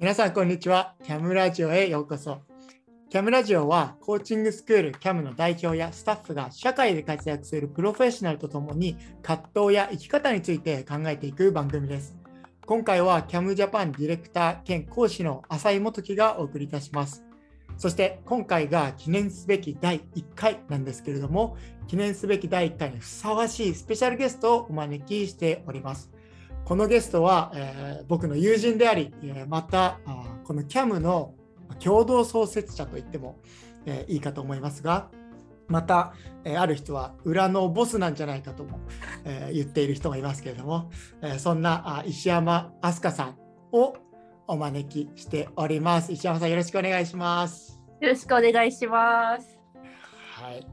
皆さんこんにちは。キャムラジオへようこそ。キャムラジオはコーチングスクールキャムの代表やスタッフが社会で活躍するプロフェッショナルとともに葛藤や生き方について考えていく番組です。今回はキャムジャパンディレクター兼講師の浅井元樹がお送りいたします。そして今回が記念すべき第1回なんですけれども、記念すべき第1回にふさわしいスペシャルゲストをお招きしております。このゲストは、えー僕の友人であり、えーまたあーこの CAM の共同創設者と言っても、えーいいかと思いますが、また、えーある人は裏のボスなんじゃないかとも、えー言っている人がいますけれども、えーそんなあ石山飛鳥さんをお招きしております。石山さんよろしくお願いします。よろしくお願いします。はい。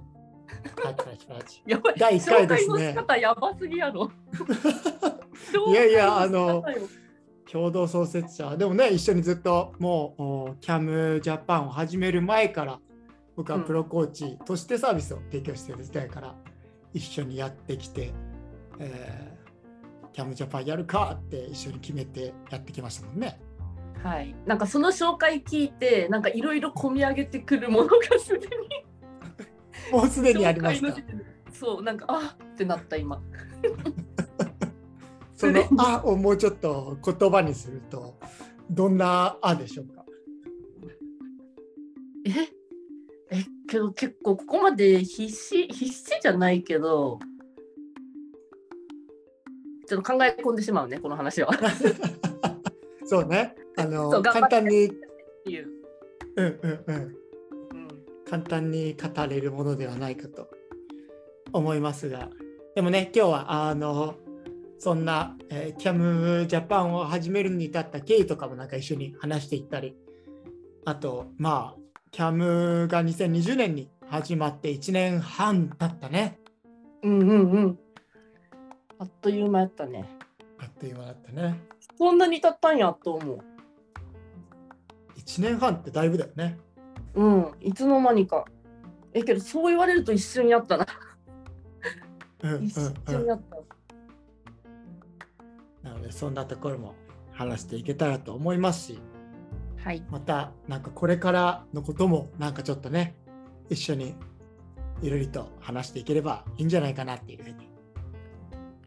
パチパチパチやばい。第1回ですね。方やばすぎやろ。いやいやあの共同創設者でもね一緒にずっともうお CAM ジャパンを始める前から僕はプロコーチとしてサービスを提供している時代から一緒にやってきて、えー、CAM ジャパンやるかって一緒に決めてやってきましたもんね。はい。なんかその紹介聞いて、なんかいろいろ込み上げてくるものがすでに。もうすでにありましたそう、なんかあってなった今。その「あ」をもうちょっと言葉にするとどんな「あ」でしょうか？え？え、けど結構ここまで必死必死じゃないけど。ちょっと考え込んでしまうね、この話は。っ そうねあの簡単にていう。うんうんうんうん。簡単に語れるものではないかと思いますがでもね今日はあのそんな、えー、CAM ジャパンを始めるに至った経緯とかもなんか一緒に話していったりあとまあ CAM が2020年に始まって1年半経ったねうんうんうん。あっという間やったね。あっという間だったねこんなに経ったんやと思う。1年半ってだいぶだよねうん、いつの間にか。え、けどそう言われると一瞬やったな。うんうん一うん瞬やった。でそんなところも話していけたらと思いますしはい。またなんかこれからのこともなんかちょっとね一緒にいろいろと話していければいいんじゃないかなっていうふうに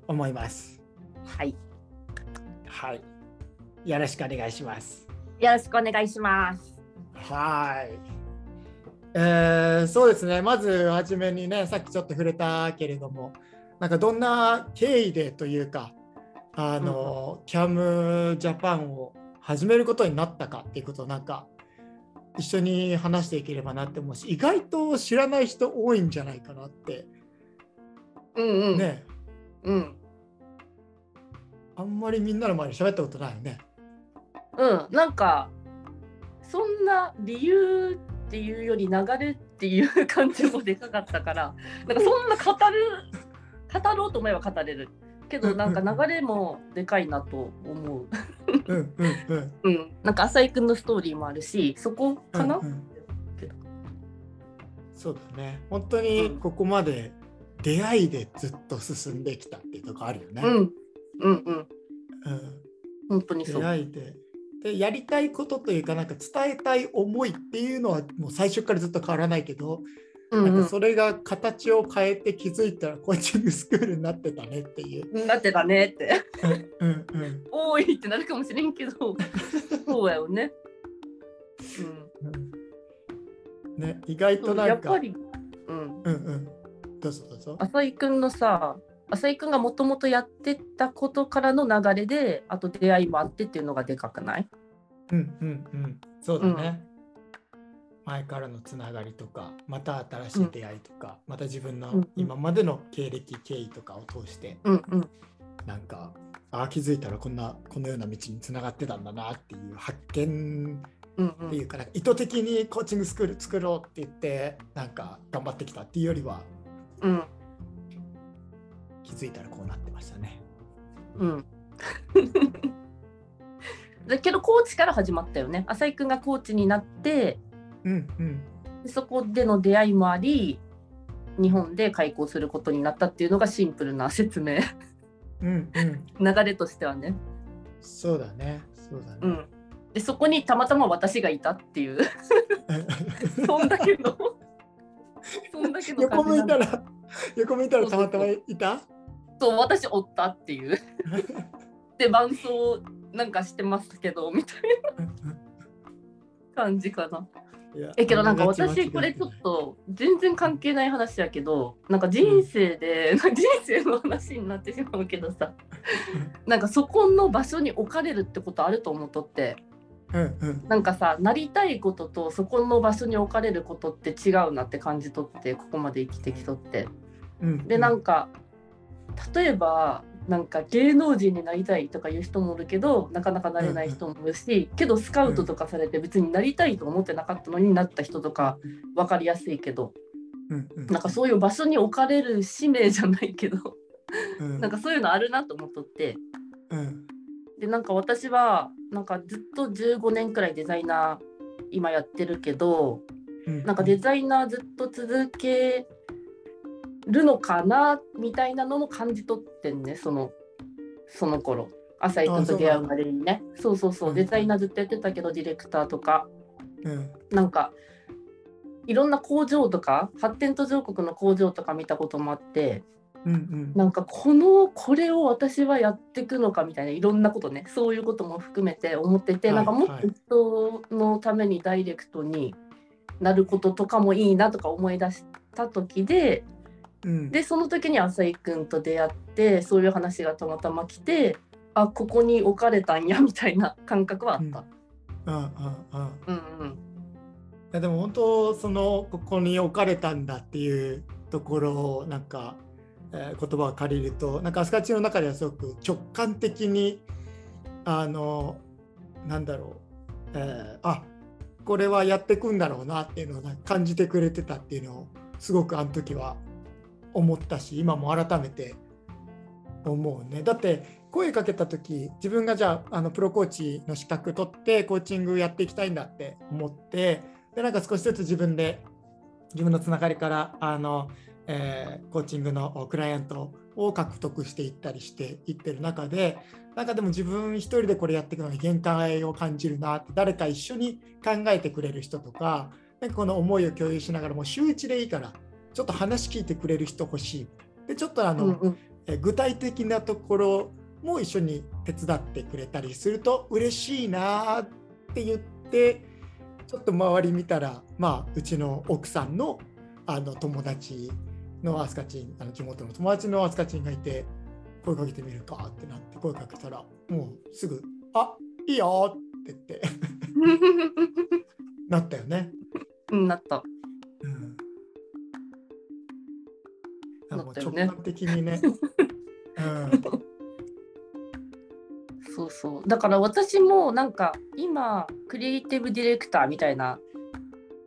思います。はい。はい。よろしくお願いします。よろしくお願いします。はい。えーそうですねまずはじめにねさっきちょっと触れたけれどもなんかどんな経緯でというかあの、CAM ジャパンを始めることになったかっていうことをなんか一緒に話していければなって思うし意外と知らない人多いんじゃないかなってうんうん。ね、うん。あんまりみんなの前で喋ったことないよね。うん。なんか、そんな理由っていうより流れっていう感じもでかかったから、なんかそんな語る、語ろうと思えば語れる。けどなんか流れもでかいなと思う。うんうんうん。うん。なんか浅井くんのストーリーもあるし、そこかな、うんうんそうだね。本当にここまで出会いでずっと進んできたっていうとこあるよね。うん。うんうん。うん本当にそう。出会いで。でやりたいことというかなんか伝えたい思いっていうのはもう最初からずっと変わらないけど、うんなんかそれが形を変えて気づいたらコーチングスクールになってたねっていう。うん。なってたねって。うんうんうん多いってなるかもしれんけど、そうやよね。うんね、意外うん。となんかやっぱり、うん。うんうんどうぞどうぞ。浅井くんのさ、浅井くんがもともとやってたことからの流れで、あと出会いもあってっていうのがでかくない？うんうんうん、そうだね、前からのつながりとかまた新しい出会いとか、また自分のうんうん今までの経歴経緯とかを通してうんうん。なんかああ気づいたらこんなこのような道につながってたんだなっていう発見うんうっていうんかな、意図的にコーチングスクール作ろうって言ってなんか頑張ってきたっていうよりはうん気づいたらこうなってましたね。うん。だけどコーチから始まったよね。浅井くんがコーチになって、うんうん。でそこでの出会いもあり、日本で開校することになったっていうのがシンプルな説明。うんうん。流れとしてはね。そうだね。そうだね、うん。でそこにたまたま私がいたっていう。そんだけの。そんだけの横向いたらら横向いたらたまたまいた？そう私おったっていう。で伴奏なんかしてますけどみたいな。感じかな。えけどなんか私これちょっと全然関係ない話やけどなんか人生で、人生の話になってしまうけどさなんかそこの場所に置かれるってことあると思っとって。うんうん。なんかさなりたいこととそこの場所に置かれることって違うなって感じ取ってここまで生きてきとって。うん。でなんか例えばなんか芸能人になりたいとかいう人もいるけどなかなかなれない人もいるし、けどスカウトとかされて別になりたいと思ってなかったのになった人とか分かりやすいけどうんうん。なんかそういう場所に置かれる使命じゃないけどうん。なんかそういうのあるなと思っとって。うん。でなんか私はなんかずっと15年くらいデザイナー今やってるけどうん。なんかデザイナーずっと続けるのかなみたいなのも感じ取ってんねそのその頃。浅井君と出会うまでにね。そうそうそう。うん。デザイナーずっとやってたけどディレクターとか。うん。なんかいろんな工場とか発展途上国の工場とか見たこともあってうんうん。なんかこのこれを私はやっていくのかみたいないろんなことねそういうことも含めて思ってて、はいなんかもっと人のためにダイレクトになることとかもいいなとか思い出した時でうん。でその時に浅井君と出会ってそういう話がたまたま来てあここに置かれたんやみたいな感覚はあった。うん。うんうんうんうん。いやでも本当そのここに置かれたんだっていうところをなんか、えー言葉を借りるとなんかアスカチの中ではすごく直感的にあのなんだろう、えーあこれはやっていくんだろうなっていうのを感じてくれてたっていうのをすごくあの時は思ったし今も改めて思うね。だって声かけた時自分がじゃああのプロコーチの資格取ってコーチングやっていきたいんだって思ってでなんか少しずつ自分で自分のつながりからあの、えーコーチングのクライアントを獲得していったりしていってる中でなんかでも自分一人でこれやっていくのに限界を感じるなって誰か一緒に考えてくれる人とかなんかこの思いを共有しながらもう週一でいいからちょっと話聞いてくれる人欲しい。でちょっとあの、うんうんえ具体的なところも一緒に手伝ってくれたりすると嬉しいなって言ってちょっと周り見たらまあうちの奥さんのあの友達のアスカチンあの地元の友達のアスカチンがいて声かけてみるかってなって声かけたらもうすぐ「あいいよ」って言って なったよね。うんなった。もう直感的にね。うん。そうそう。だから私もなんか今クリエイティブディレクターみたいな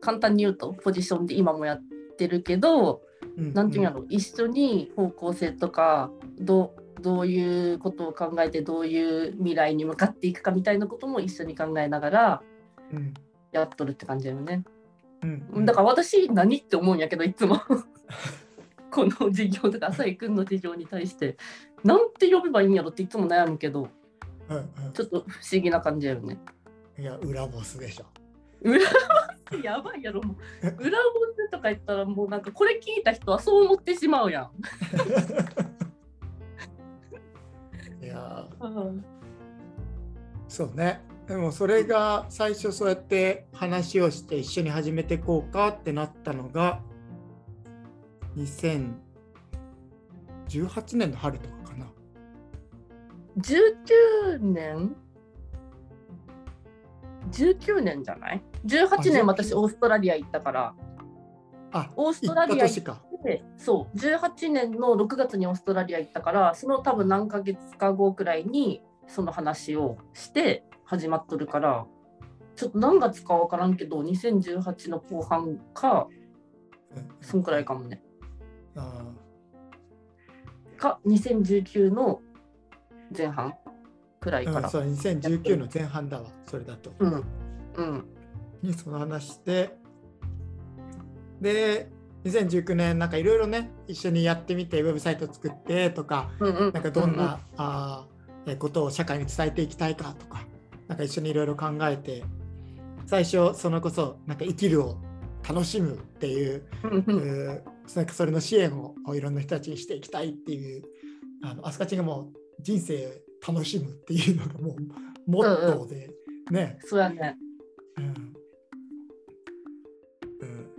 簡単に言うとポジションで今もやってるけどうん何て言うんやろ一緒に方向性とかどうどういうことを考えてどういう未来に向かっていくかみたいなことも一緒に考えながらうん。やっとるって感じだよね。うん。だから私何って思うんやけどいつも この事業とか浅井君の事業に対してなんて呼べばいいんやろっていつも悩むけどうんうんちょっと不思議な感じだよね。いや、裏ボスでしょ。裏ボス？やばいやろもう裏ボスとか言ったらもうなんかこれ聞いた人はそう思ってしまうやん。いや、うんそうね。でもそれが最初そうやって話をして一緒に始めていこうかってなったのが2018年の春とかかな。19年？19年じゃない ?18 あ年私オーストラリア行ったからあ、オーストラリア行。ってそう18年の6月にオーストラリア行ったからその多分何ヶ月か後くらいにその話をして始まっとるからちょっと何月か分からんけど2018の後半かうんそんくらいかもねあか2019の前半くらいから。ーうん、そう、2019の前半だわ、それだと。うんうん。にその話して、で、2019年、なんかいろいろね、一緒にやってみて、ウェブサイト作ってとか、うんうん。なんかどんな、あーえことを社会に伝えていきたいかとかなんか一緒にいろいろ考えて最初そのこそなんか生きるを楽しむっていうなんかそれの支援をいろんな人たちにしていきたいっていうあのアスカチンがもう人生楽しむっていうのがもうモットーで、ね、そうやね。うん。うん、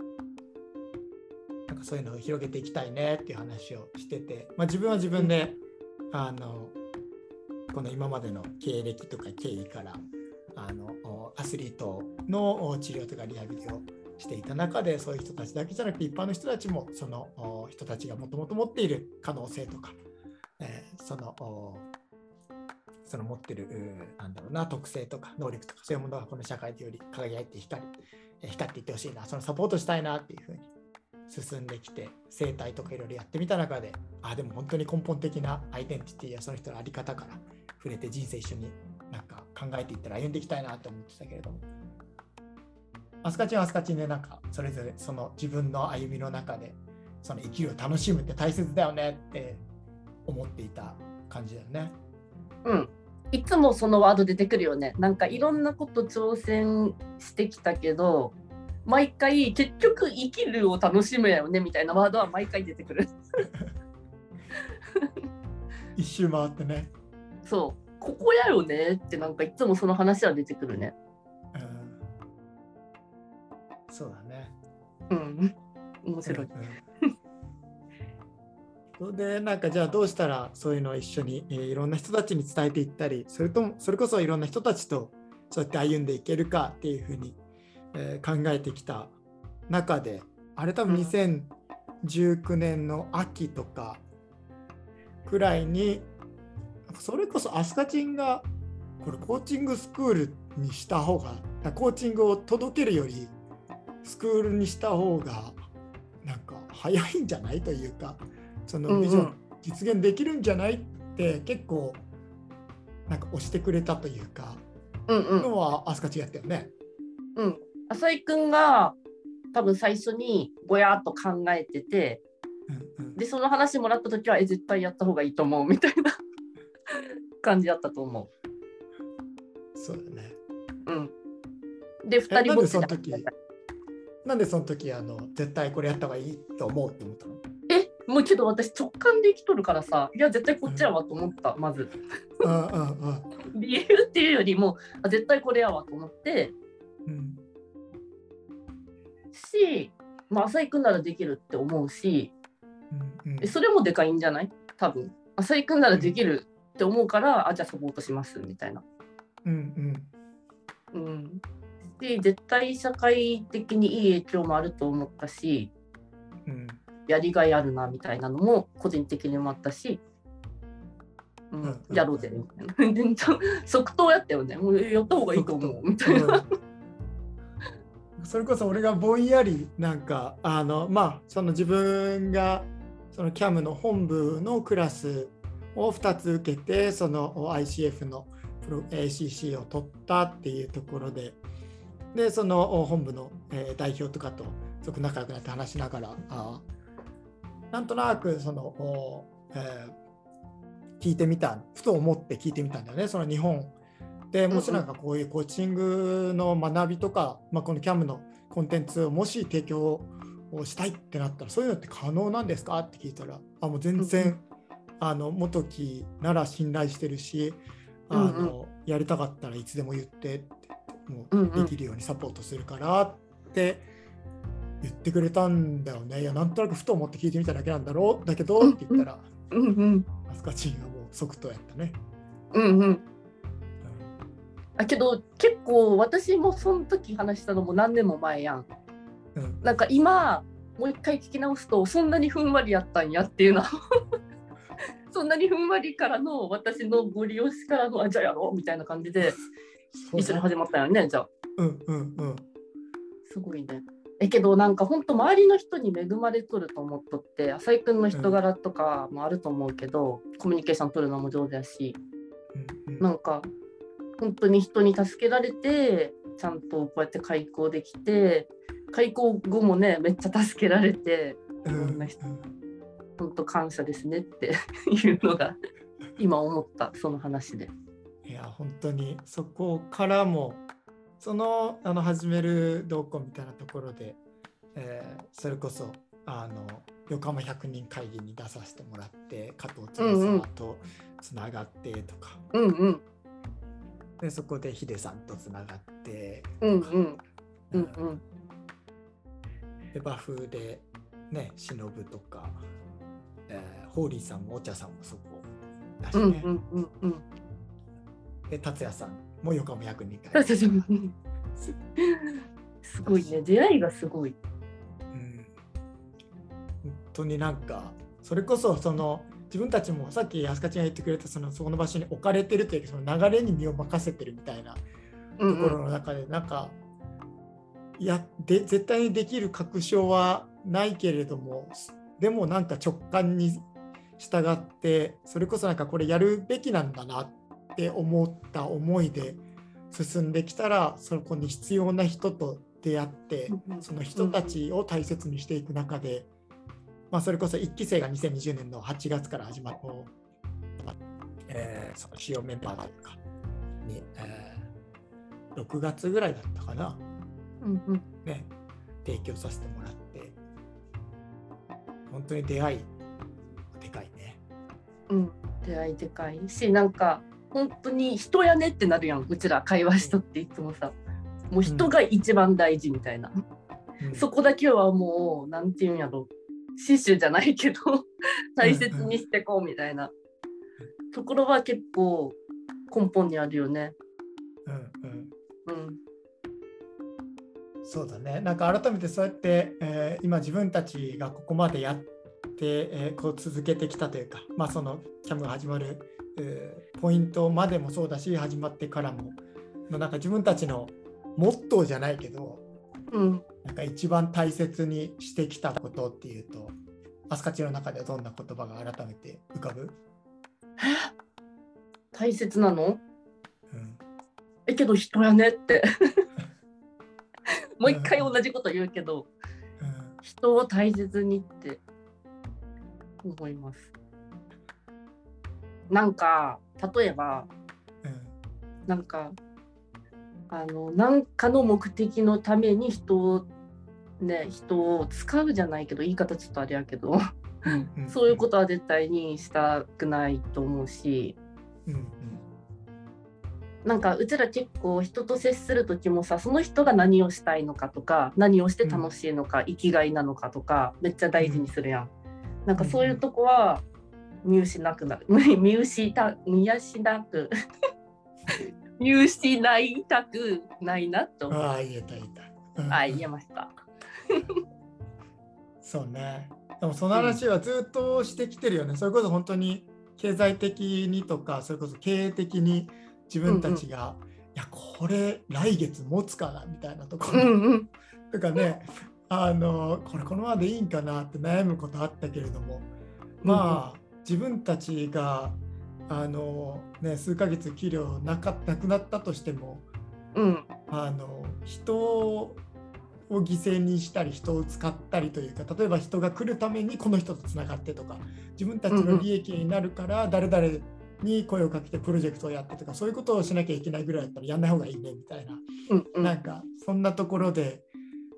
なんかそういうのを広げていきたいねっていう話をしてて、まあ、自分は自分であのこの今までの経歴とか経緯からあのおアスリートのお治療とかリハビリをしていた中でそういう人たちだけじゃなくて一般の人たちもその人たちがもともと持っている可能性とか、えーそのその持ってるうーなんだろうな特性とか能力とかそういうものがこの社会でより輝いて光光っていってほしいなそのサポートしたいなっていうふうに進んできて生態とかいろいろやってみた中であでも本当に根本的なアイデンティティやその人の在り方から触れて人生一緒になんか考えていったら歩んでいきたいなと思ってたけれども。アスカチンはアスカチンでなんかそれぞれその自分の歩みの中でその生きるを楽しむって大切だよねって思っていた感じだよね。うん。いつもそのワード出てくるよね。なんかいろんなこと挑戦してきたけど、毎回結局生きるを楽しむやよねみたいなワードは毎回出てくる。一周回ってね。そう。ここやよねってなんかいつもその話は出てくるね。うん、そうだね。うん。面白い。うんうんそれでなんかじゃあどうしたらそういうのを一緒に、えーいろんな人たちに伝えていったりそれともそれこそいろんな人たちとそうやって歩んでいけるかっていうふうに、えー考えてきた中であれ多分うん2019年の秋とかくらいにそれこそアスカチンがこれコーチングスクールにした方がコーチングを届けるよりスクールにした方がなんか早いんじゃないというかそのビジョン実現できるんじゃないって結構なんか押してくれたというかうんうん。のはアスカチンやったよね。うん。浅井くんが多分最初にぼやっと考えてて、うんうんで、その話もらった時は、え、絶対やった方がいいと思うみたいな 感じだったと思そうだね。う。うん。で、え二人なんぼっちででその時なんでその時あの絶対これやった方がいいと思うって思ったの？え、もうけど私直感で生きとるからさ、いや、絶対こっちやわと思った、まず。うんうんうん理由っていうよりも、あ絶対これやわと思って、うんし、まあ、浅井くんならできるって思うし、うんうんえそれもでかいんじゃない？多分。浅井くんならできるって思うから、あ、じゃあサポートしますみたいな。うんうん。で、絶対社会的にいい影響もあると思ったし、うんうんやりがいあるなみたいなのも個人的にもあったし、ううんん、やろうぜみたいな。即答やったよね。もうやった方がいいと思うみたいな。うんそれこそ俺がぼんやりなんかあのまあその自分がその CAM の本部のクラスを2つ受けてその ICF の ACC を取ったっていうところででその本部の、えー代表とかとすごく仲良くなって話しながらあなんとなくその、おえー聞いてみたふと思って聞いてみたんだよねその日本。でもしなんかこういうコーチングの学びとか、まあ、この CAM のコンテンツをもし提供をしたいってなったらそういうのって可能なんですか？って聞いたらあもう全然、あの元木なら信頼してるしあの、やりたかったらいつでも言ってってもうできるようにサポートするからって言ってくれたんだよねいやなんとなくふと思って聞いてみただけなんだろうだけどうんって言ったらうんうん。アスカチンがもう即答やったね。うんうん。あけど結構私もその時話したのも何年も前やん。うんうんなんか今もう一回聞き直すとそんなにふんわりやったんやっていうのは そんなにふんわりからの私のご利用しからのあじゃあやろうみたいな感じで一緒に始まったよねじゃあ。うんうんうん。すごいね。えけどなんか本当周りの人に恵まれとると思っとって浅井君の人柄とかもあると思うけど、コミュニケーション取るのも上手やし。うんうん。なんか本当に人に助けられてちゃんとこうやって開校できて開校後もねめっちゃ助けられていろんな人。本当感謝ですねって いうのが今思ったその話で。本当にそこからもそのあの始める動向みたいなところで、えーそれこそあの横浜百人会議に出させてもらって加藤翼とつながってとか、うんうん。でそこでヒデさんとつながって。うんうん。うん。うんでバフでね忍とか、えーホーリーさんもお茶さんもそこだしね、うんうんうんうんで達也さんも横浜百人会そうそうそう。すごいね。出会いがすごい。うん。本当になんかそれこそその自分たちもさっき安香ちゃんが言ってくれたそのそこの場所に置かれてるというかその流れに身を任せてるみたいなうんところの中でなんか、いやで絶対にできる確証はないけれどもでもなんか直感に従ってそれこそなんかこれやるべきなんだなって思った思いで進んできたらそこに必要な人と出会ってその人たちを大切にしていく中で、まあ、それこそ1期生が2020年の8月から始まった、えーその主要メンバーというかに、えー6月ぐらいだったかな、うんうん。ね、提供させてもらって本当に出会いでかいね。うん出会いでかいしなんか本当に人やねってなるやんうちら会話しとっていつもさ。もう人が一番大事みたいな、うん。そこだけはもうなんていうんやろ。死守じゃないけど大切にしてこうみたいな。ところは結構根本にあるよね。うんうん。うん。そうだね。なんか改めてそうやって、えー今自分たちがここまでやって、えーこう続けてきたというか、まあそのキャムが始まる、えーポイントまでもそうだし、始まってからも、のなんか自分たちのモットーじゃないけど、うん、なんか一番大切にしてきたことっていうと、アスカチの中ではどんな言葉が改めて浮かぶ、大切なの？うん。えけど人やねって。もう一回同じこと言うけどうん。人を大切にって思います。なんか例えばうん。なんかあの何かの目的のために人をね人を使うじゃないけど言い方ちょっとあれやけどうん。そういうことは絶対にしたくないと思うし。うんうん。なんかうちら結構人と接する時もさその人が何をしたいのかとか何をして楽しいのか、生きがいなのかとかめっちゃ大事にするやん。なんかそういうとこは見失くなる見失見失く 見失いたくないなと。ああ、言えた言えた。うんはい、言えました。そうね。でもその話はずっとしてきてるよね。それこそ本当に経済的にとか、それこそ経営的に自分たちが、いや、これ来月持つかなみたいなところ、うんうんとかね、あの、これこのままでいいんかなって悩むことあったけれども、まあ、自分たちが、あの、ね、数ヶ月給料なかなくなったとしても、うん。あの人を犠牲にしたり人を使ったりというか例えば人が来るためにこの人とつながってとか自分たちの利益になるから誰々に声をかけてプロジェクトをやってとかそういうことをしなきゃいけないぐらいだったらやんない方がいいねみたいな、うんうん。なんかそんなところで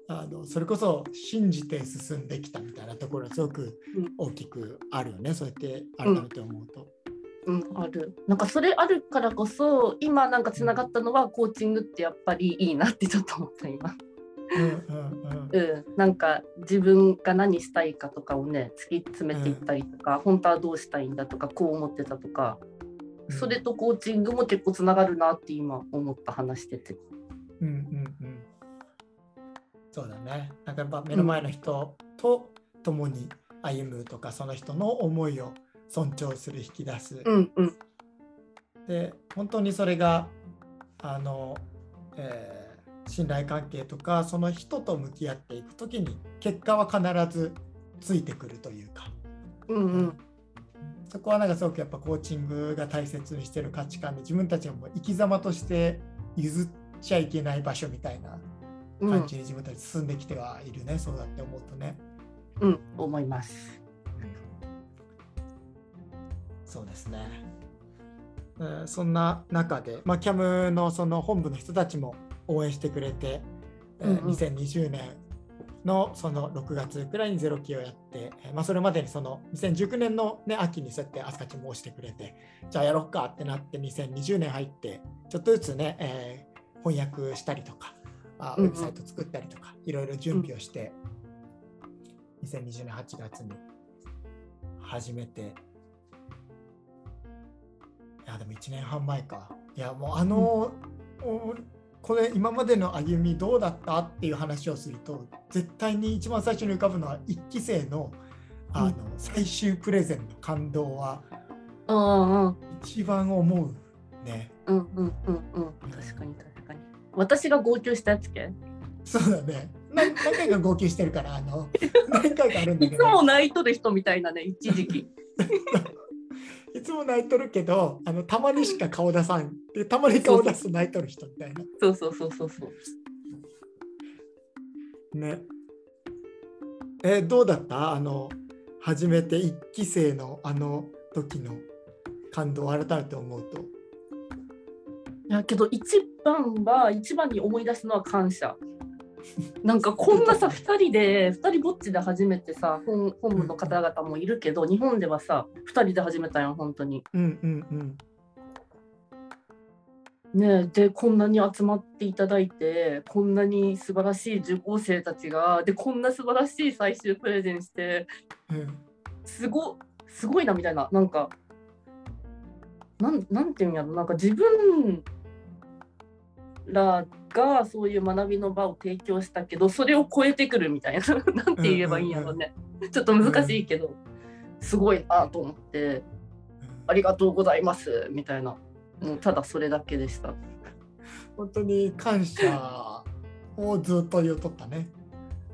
あのそれこそ信じて進んできたみたいなところはすごくうん。大きくあるよね。そうやって改めて思うと。うん、ある。なんかそれあるからこそ今なんかつながったのはコーチングってやっぱりいいなってちょっと思った今。うんうんうん。うん、なんか自分が何したいかとかをね突き詰めていったりとか、本当はどうしたいんだとかこう思ってたとか、うん。それとコーチングも結構つながるなって今思った話してて。うんうんうん。そうだね。なんかやっぱ目の前の人と共に歩むとか、その人の思いを尊重する、引き出す。うんうんで、本当にそれが、あの、えー信頼関係とか、その人と向き合っていくときに、結果は必ずついてくるというか、うんうんそこはなんかすごくやっぱコーチングが大切にしてる価値観で、自分たちも生き様として譲っちゃいけない場所みたいなうん感じに自分たち進んできてはいるね、そうだって思うとね。うん思います。そうですね。えーそんな中で、まあ、キャムのその本部の人たちも応援してくれて、えーうんうん2020年のその6月くらいにゼロ期をやって、えーまあ、それまでにその2019年の、ね、秋にそうやってアスカちゃんも押してくれてじゃあやろうかってなって2020年入ってちょっとずつね、えー翻訳したりとかあウェブサイト作ったりとか、いろいろ準備をして、2020年8月に始めて。いやでも1年半前か。いやもうあの、おこれ今までの歩みどうだったっていう話をすると絶対に一番最初に浮かぶのは1期生のあの、うん。最終プレゼンの感動は一番思うね。うんうんうんうん。確かに確かに私が号泣したやつけ？そうだね。何何回か号泣してるからあの 何回かあるんだいつけども泣いとる人みたいなね一時期。いつも泣いとるけどあのたまにしか顔出さん。でたまに顔出す泣いとる人みたいな。そうそうそうそうそう。ね。え、どうだった？あの、初めて一期生のあの時の感動を改めて思うと。いやけど一番は一番に思い出すのは感謝。なんかこんなさ 2人で2人ぼっちで初めてさ本本部の方々もいるけど日本ではさ2人で始めたよ本当に。うんうんうん。ねえでこんなに集まっていただいてこんなに素晴らしい受講生たちがでこんな素晴らしい最終プレゼンしてうん。すごすごいなみたいな。なんかなんなんていうんやろなんか自分らがそういう学びの場を提供したけどそれを超えてくるみたいな なんて言えばいいんやろね、ちょっと難しいけど、すごいなと思ってありがとうございますみたいな。もうただそれだけでした。本当に感謝をずっと言うとったね。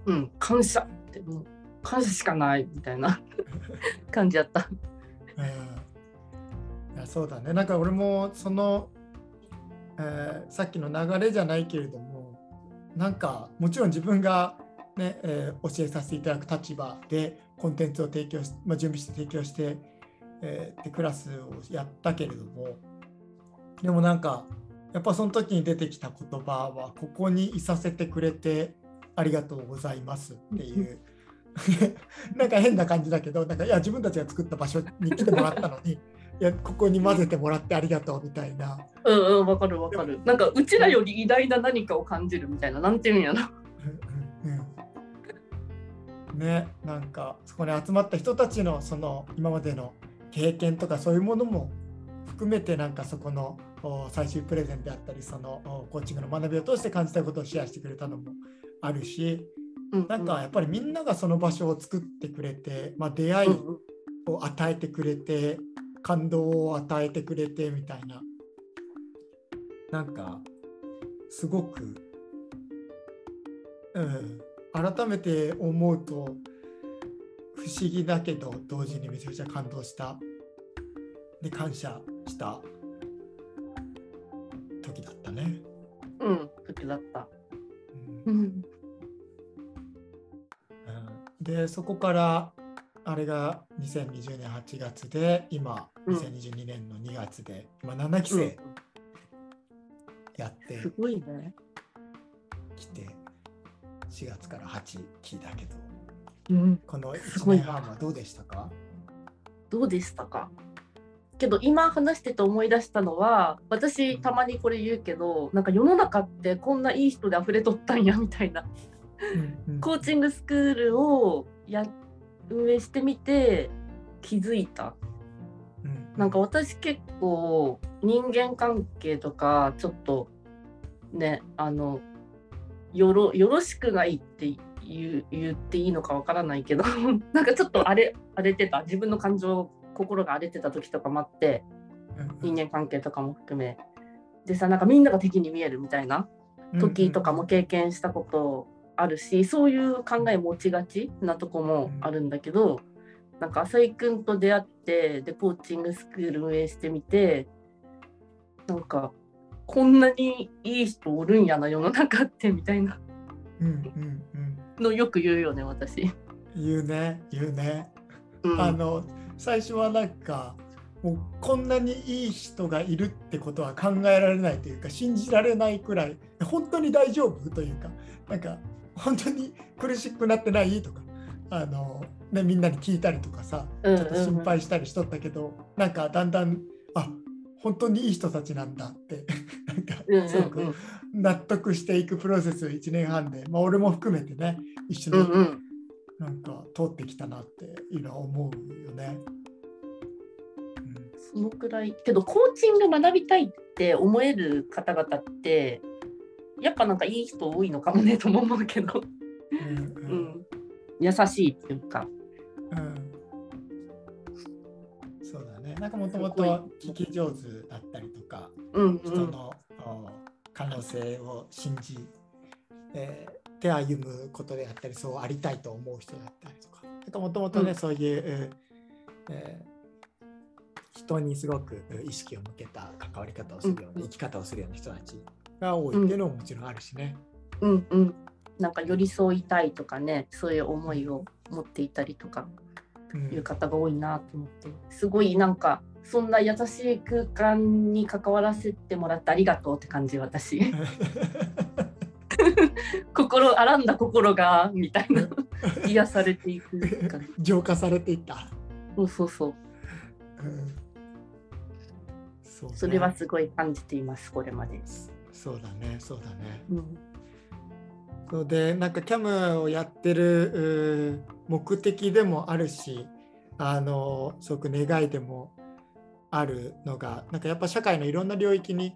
うん感謝ってもう感謝しかないみたいな。感じやった。うん、いやそうだね。なんか俺もその、えーさっきの流れじゃないけれども、なんかもちろん自分が、ねえー教えさせていただく立場でコンテンツを提供し、まあ、準備して提供して、えーでクラスをやったけれども、でもなんかやっぱその時に出てきた言葉はここにいさせてくれてありがとうございますっていう。なんか変な感じだけどなんかいや自分たちが作った場所に来てもらったのにいやここに混ぜてもらってありがとうみたいな、うんうんわかるわかる。なんかうちらより偉大な何かを感じるみたいななんていうんやろ。うんうんうん。ねなんかそこに集まった人たちのその今までの経験とかそういうものも含めてなんかそこのお最終プレゼンであったりそのおコーチングの学びを通して感じたことをシェアしてくれたのもあるしうん。なんかやっぱりみんながその場所を作ってくれて、まあ、出会いうんうん。を与えてくれて感動を与えてくれてみたいな。なんかすごく、うん、改めて思うと不思議だけど同時にめちゃくちゃ感動した。で感謝した。時だったね。うん時だった。うん。うん。うん。でそこからあれが2020年8月で今うん。2022年の2月で、今7期生やってすごいね。きて4月から8期だけど。うん。この1すごいな年半はどうでしたか？どうでしたか？けど今話してて思い出したのは私たまにこれ言うけどなんか世の中ってこんないい人で溢れとったんやみたいな。うんうん。コーチングスクールをや運営してみて気づいた。うん。なんか私結構人間関係とかちょっとねあのよろよろしくないって言う言っていいのかわからないけど なんかちょっと 荒れ荒れてた。自分の感情心が荒れてた時とかもあってうん人間関係とかも含め。でさなんかみんなが敵に見えるみたいな時とかも経験したことあるしそういう考え持ちがちなとこもあるんだけどなんか浅井君と出会ってでコーチングスクール運営してみてなんかこんなにいい人おるんやな世の中ってみたいな。うんうんうんのよく言うよね私。言うね言うね。うん。あの最初はなんかもうこんなにいい人がいるってことは考えられないというか信じられないくらい本当に大丈夫というかなんか本当に苦しくなってない？とか。あの、ね、みんなに聞いたりとかさちょっと心配したりしとったけど、うんうんうん、なんかだんだんあ本当にいい人たちなんだって なんかすごく納得していくプロセス1年半で、まあ、俺も含めてね一緒になんか通ってきたなっていうのは思うよね。そのくらい。けどコーチング学びたいって思える方々ってやっぱなんかいい人多いのかもねとも思うけど、うん、うん、優しいっていうか。うん。そうだね。なんかもともと聞き上手だったりとか、うんうん、人の可能性を信じ、えー、で歩むことであったりそうありたいと思う人だったりとか。もともとね、うん、そういう、えー人にすごく意識を向けた関わり方をするような、生き方をするような人たちが多いっていうのももちろんあるしね。うんうん、なんか寄り添いたいとかねそういう思いを持っていたりとかいう方が多いなと思って、すごいなんかそんな優しい空間に関わらせてもらってありがとうって感じ私。心あらんだ心がみたいな。癒されていく浄化されていった。そうそうそう、うん。そう、ね、それはすごい感じていますこれまでそうだねそうだね、うん、そうでなんかキャムをやってる目的でもあるしあのすごく願いでもあるのがなんかやっぱ社会のいろんな領域に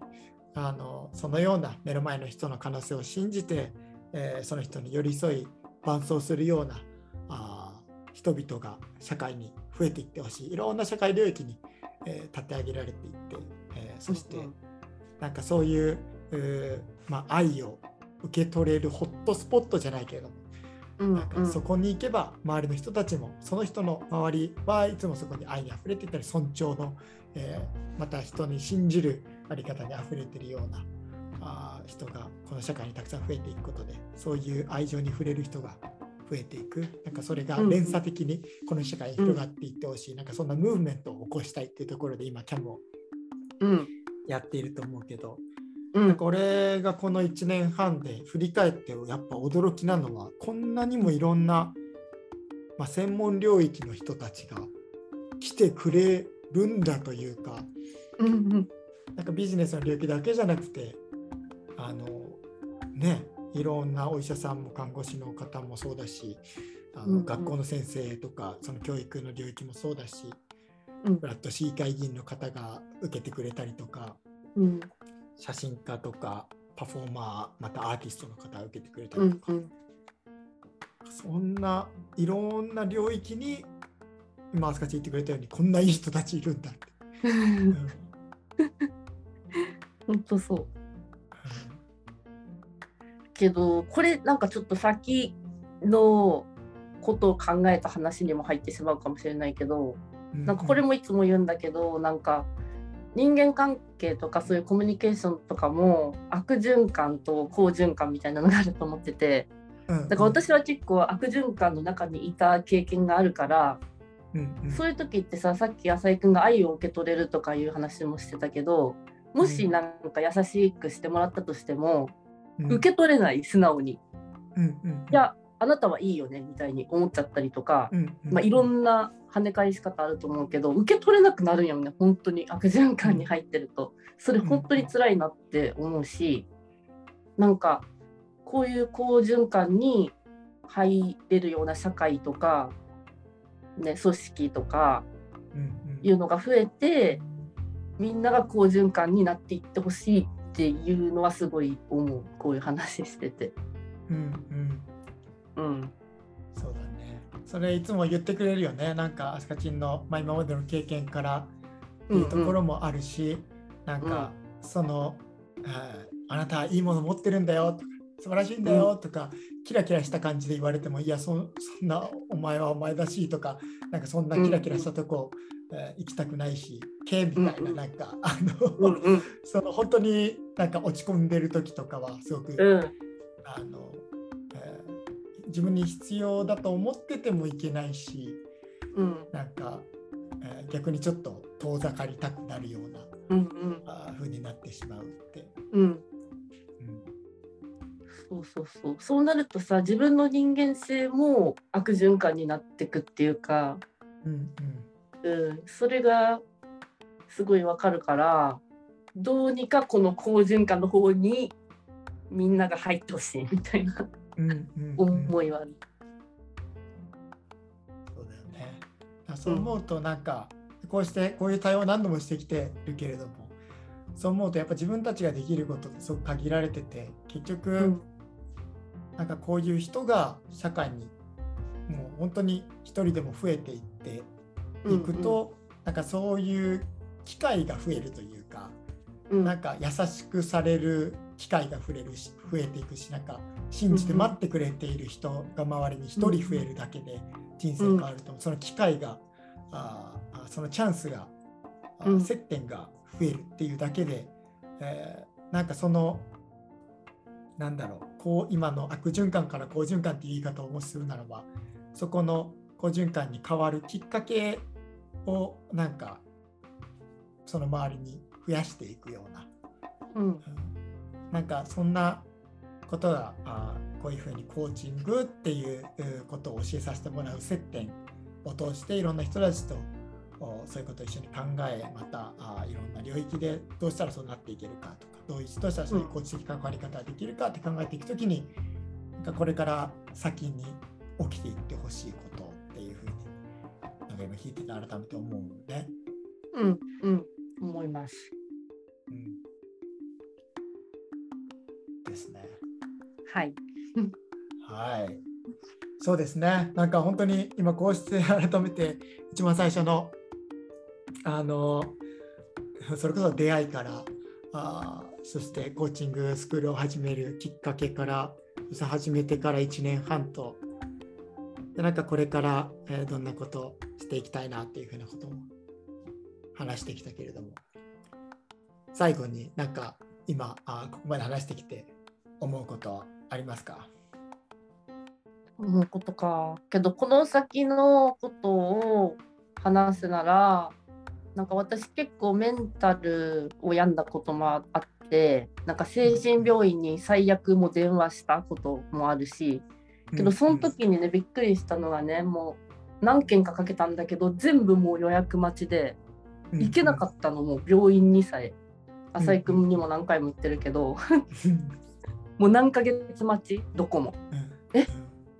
あのそのような目の前の人の可能性を信じて、えー、その人に寄り添い伴走するようなあ人々が社会に増えていってほしい。いろんな社会領域に、えー、立て上げられていって、えー、そして、なんかそういう、まあ、愛を受け取れるホットスポットじゃないけれども、うんなんかそこに行けば周りの人たちもその人の周りはいつもそこに愛にあふれていたり尊重の、えー、また人に信じるあり方にあふれているようなあ人がこの社会にたくさん増えていくことでそういう愛情に触れる人が増えていく。なんかそれが連鎖的にこの社会に広がっていってほしい、うん、なんかそんなムーブメントを起こしたいっていうところで今キャムをやっていると思うけど、うん、なんか俺がこの1年半で振り返ってやっぱ驚きなのはこんなにもいろんな、まあ、専門領域の人たちが来てくれるんだというか、うんうん、なんかビジネスの領域だけじゃなくてあのねいろんなお医者さんも看護師の方もそうだしあの、学校の先生とかその教育の領域もそうだし、うん、ブラッド市議会議員の方が受けてくれたりとか、うん、写真家とかパフォーマーまたアーティストの方が受けてくれたりとか、うんうん、そんないろんな領域に今あすかち言ってくれたようにこんないい人たちいるんだって。本当そう。けどこれなんかちょっと先のことを考えた話にも入ってしまうかもしれないけど、なんかこれもいつも言うんだけどなんか人間関係とかそういうコミュニケーションとかも悪循環と好循環みたいなのがあると思ってて、だから私は結構悪循環の中にいた経験があるから、そういう時ってささっき浅井君が愛を受け取れるとかいう話もしてたけどもしなんか優しくしてもらったとしても、受け取れない素直に、うんうん、いやあなたはいいよねみたいに思っちゃったりとか、うんうん、まあ、いろんな跳ね返し方あると思うけど受け取れなくなるんやね本当に。悪循環に入ってると。それ本当に辛いなって思うしなんかこういう好循環に入れるような社会とか、ね、組織とかいうのが増えてみんなが好循環になっていってほしいっていうのはすごい思う。こういう話してて。うんうん。うん、それいつも言ってくれるよね。なんかアスカチンの、まあ、今までの経験からっていうところもあるし、うんうん、なんか、そのああなたはいいもの持ってるんだよとか素晴らしいんだよとか、うん、キラキラした感じで言われてもいやそそんなお前はお前だしとかなんかそんなキラキラしたとこ、うん、えー、行きたくないし系みたいななんか、あの、うんうん、その本当になんか落ち込んでる時とかはすごく、うん、あの、えー、自分に必要だと思っててもいけないし、うん、なんかえー逆にちょっと遠ざかりたくなるようなうんうん。あー風になってしまうって。うん。うん。そうそうそう。そうなるとさ自分の人間性も悪循環になってくっていうか、うんうん、それがすごいわかるからどうにかこの好循環の方にみんなが入ってほしいみたいな。うんうんうんうん思いはある。そうだよね。あそう思うとなんか、こうしてこういう対応を何度もしてきてるけれどもそう思うとやっぱ自分たちができることってすごく限られてて結局、うん。なんかこういう人が社会にもう本当に一人でも増えていっていくと、なんかそういう機会が増えるというか、うん。なんか優しくされる機会が増えるし増えていくしなんか信じて待ってくれている人が周りに一人増えるだけで人生変わると、その機会があそのチャンスが、うん。接点が増えるっていうだけで、えーなんかそのなんだろうこう今の悪循環から好循環っていう言い方をもしするならばそこの好循環に変わるきっかけをなんかその周りに増やしていくような、うん。うんなんかそんなことがあこういうふうにコーチングっていうことを教えさせてもらう接点を通していろんな人たちとそういうことを一緒に考えまたあいろんな領域でどうしたらそうなっていけるかとかどういうとしたらそういうコーチ的関わり方ができるかって考えていくときになんかこれから先に起きていってほしいことっていうふうになんか今聞いてて改めて思うので、うんうん思います。ですね。はい。はい。そうですね。なんか本当に今こうして改めて一番最初のあのそれこそ出会いからあーそしてコーチングスクールを始めるきっかけからそして始めてから1年半とでなんかこれから、えーどんなことをしていきたいなっていうふうなことも話してきたけれども最後になんか今あーここまで話してきて思うことはありますか？思うことか。けどこの先のことを話すならなんか私結構メンタルを病んだこともあってなんか精神病院に最悪も電話したこともあるしけどその時にねびっくりしたのがねもう何件かかけたんだけど全部もう予約待ちで行けなかったのもう病院にさえ。浅井君にも何回も言ってるけど もう何ヶ月待ち？どこも。え？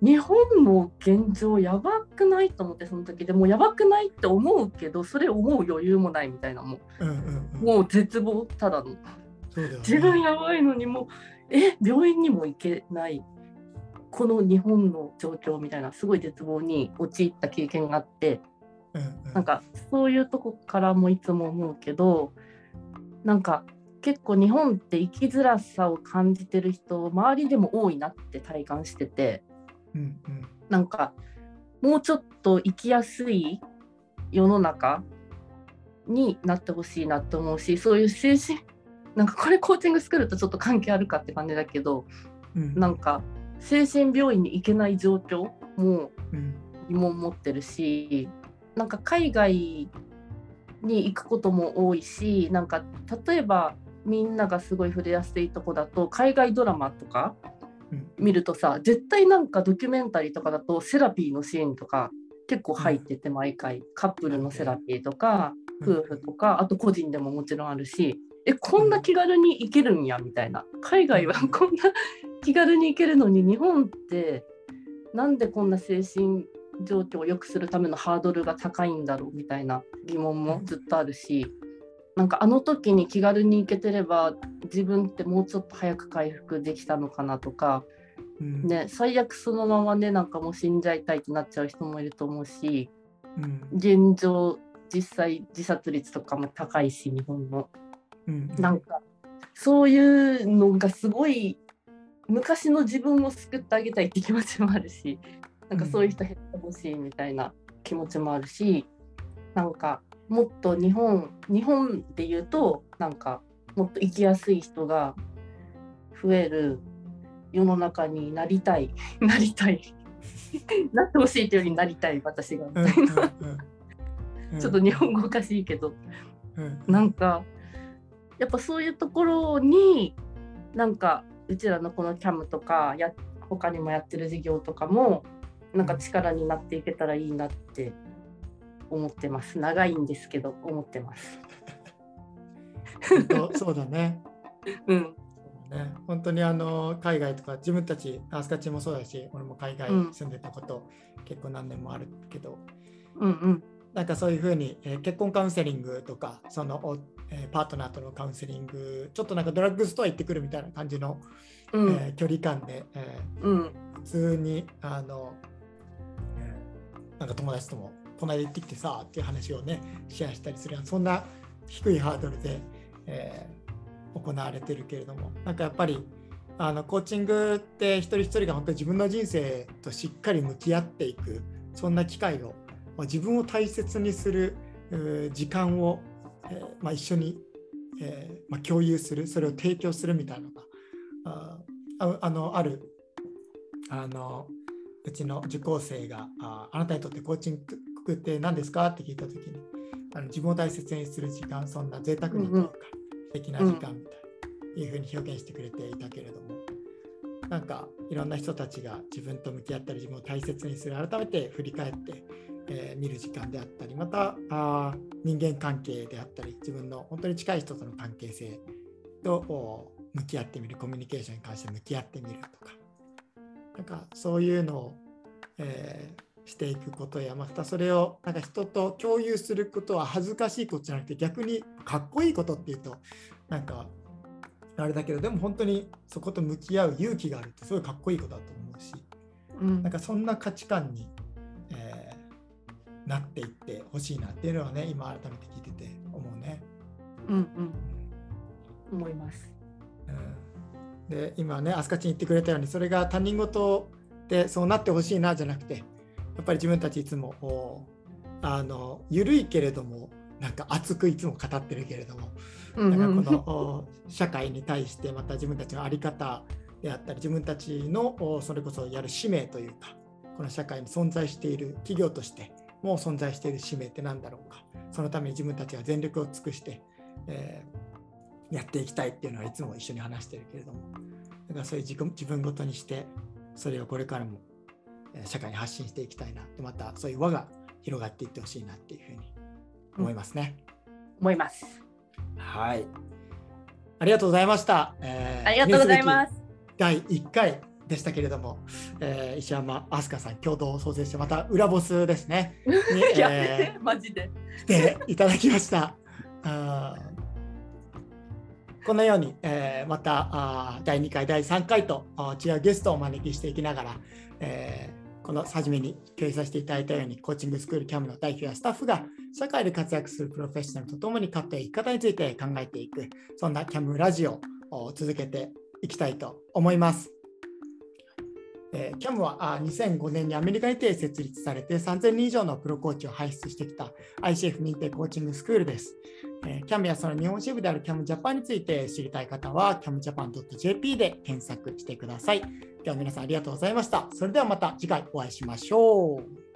日本も現状やばくないと思ってその時でもうやばくないって思うけどそれ思う余裕もないみたいなもうもう絶望ただの。ね。自分やばいのにもうえ？病院にも行けない。この日本の状況みたいなすごい絶望に陥った経験があって。うんうん。なんかそういうとこからもいつも思うけどなんか結構日本って生きづらさを感じてる人周りでも多いなって体感してて。うんうん。なんかもうちょっと生きやすい世の中になってほしいなと思うしそういう精神なんかこれコーチングスクールとちょっと関係あるかって感じだけどうん。なんか精神病院に行けない状況もうん。疑問持ってるしなんか海外に行くことも多いしなんか例えばみんながすごい触れやすいとこだと海外ドラマとかうん。見るとさ絶対なんかドキュメンタリーとかだとセラピーのシーンとか結構入ってて毎回。カップルのセラピーとか夫婦とかあと個人でももちろんあるしえこんな気軽に行けるんやみたいな。海外はこんな気軽に行けるのに日本ってなんでこんな精神状況を良くするためのハードルが高いんだろうみたいな疑問もずっとあるしなんかあの時に気軽に行けてれば自分ってもうちょっと早く回復できたのかなとかうん。ね、最悪そのままねなんかもう死んじゃいたいってなっちゃう人もいると思うしうん。現状実際自殺率とかも高いし日本の。うん。なんかそういうのがすごい昔の自分を救ってあげたいって気持ちもあるしなんかそういう人減ってほしいみたいな気持ちもあるしなんかもっと日本日本で言うとなんかもっと生きやすい人が増える世の中になりたい なりたい。なってほしいというよりなりたい私がみうんたいな、ちょっと日本語おかしいけど、うんなんかやっぱそういうところになんかうちらのこのキャムとかや他にもやってる事業とかもなんか力になっていけたらいいなって思ってます。長いんですけど思ってます。本当そうだね。うん。ね、本当にあの海外とか自分たちアスカチもそうだし俺も海外うん。住んでたこと、結構何年もあるけど。うんうん。なんかそういうふうに、えー結婚カウンセリングとかその、おえーパートナーとのカウンセリングちょっとなんかドラッグストア行ってくるみたいな感じの、うん。えー距離感で、えうん。ー普通にあの、えーなんか友達ともこの間行ってきてさっていう話をねシェアしたりするそんな低いハードルで、えー行われてるけれども。なんかやっぱりあのコーチングって一人一人が本当に自分の人生としっかり向き合っていくそんな機会を自分を大切にする時間を、えーまあ、一緒に、えーまあ、共有するそれを提供するみたいなのがあああのあるあのうちの受講生がああなたにとってコーチングって何ですか？って聞いた時にあの自分を大切にする時間そんな贅沢なというか、素敵な時間みたいな、いうふうに表現してくれていたけれどもなんかいろんな人たちが自分と向き合ったり自分を大切にする改めて振り返って、えー見る時間であったりまたあー人間関係であったり自分の本当に近い人との関係性とお向き合ってみるコミュニケーションに関して向き合ってみるとかなんかそういうのを、えーしていくことやまたそれをなんか人と共有することは恥ずかしいことじゃなくて逆にかっこいいことっていうとなんかあれだけどでも本当にそこと向き合う勇気があるってすごいかっこいいことだと思うしうんなんかそんな価値観に、えーなっていってほしいなっていうのはね今改めて聞いてて思うね。うんうん思います。うん、で今ね飛鳥ちに言ってくれたようにそれが他人事でそうなってほしいなじゃなくてやっぱり自分たちいつもおあの緩いけれどもなんか熱くいつも語ってるけれどもうんうん。なんかこのお社会に対してまた自分たちの在り方であったり自分たちのおそれこそやる使命というかこの社会に存在している企業としてもう存在している使命って何だろうか。そのために自分たちが全力を尽くして、えーやっていきたいっていうのはいつも一緒に話してるけれども。だからそういう自分ごとにしてそれをこれからもえー社会に発信していきたいなでまたそういう輪が広がっていってほしいなっていうふうに思いますね。思います。はい。ありがとうございました。えーありがとうございます。第1回でしたけれども、えー石山飛鳥さん共同創生してまた裏ボスですね に、やえめて、マジで。ー来ていただきました。あーこのように、えーまたあー第2回第3回とあー違うゲストをお招きしていきながら、えーこの初めに共有させていただいたようにコーチングスクールキャムの代表やスタッフが社会で活躍するプロフェッショナルとともに勝っていき方について考えていくそんなキャムラジオを続けていきたいと思います。えー、キャムは2005年にアメリカにて設立されて3000人以上のプロコーチを輩出してきた ICF 認定コーチングスクールです。えー、キャムやその日本支部であるキャムジャパンについて知りたい方は camjapan.jp で検索してください。では皆さんありがとうございました。それではまた次回お会いしましょう。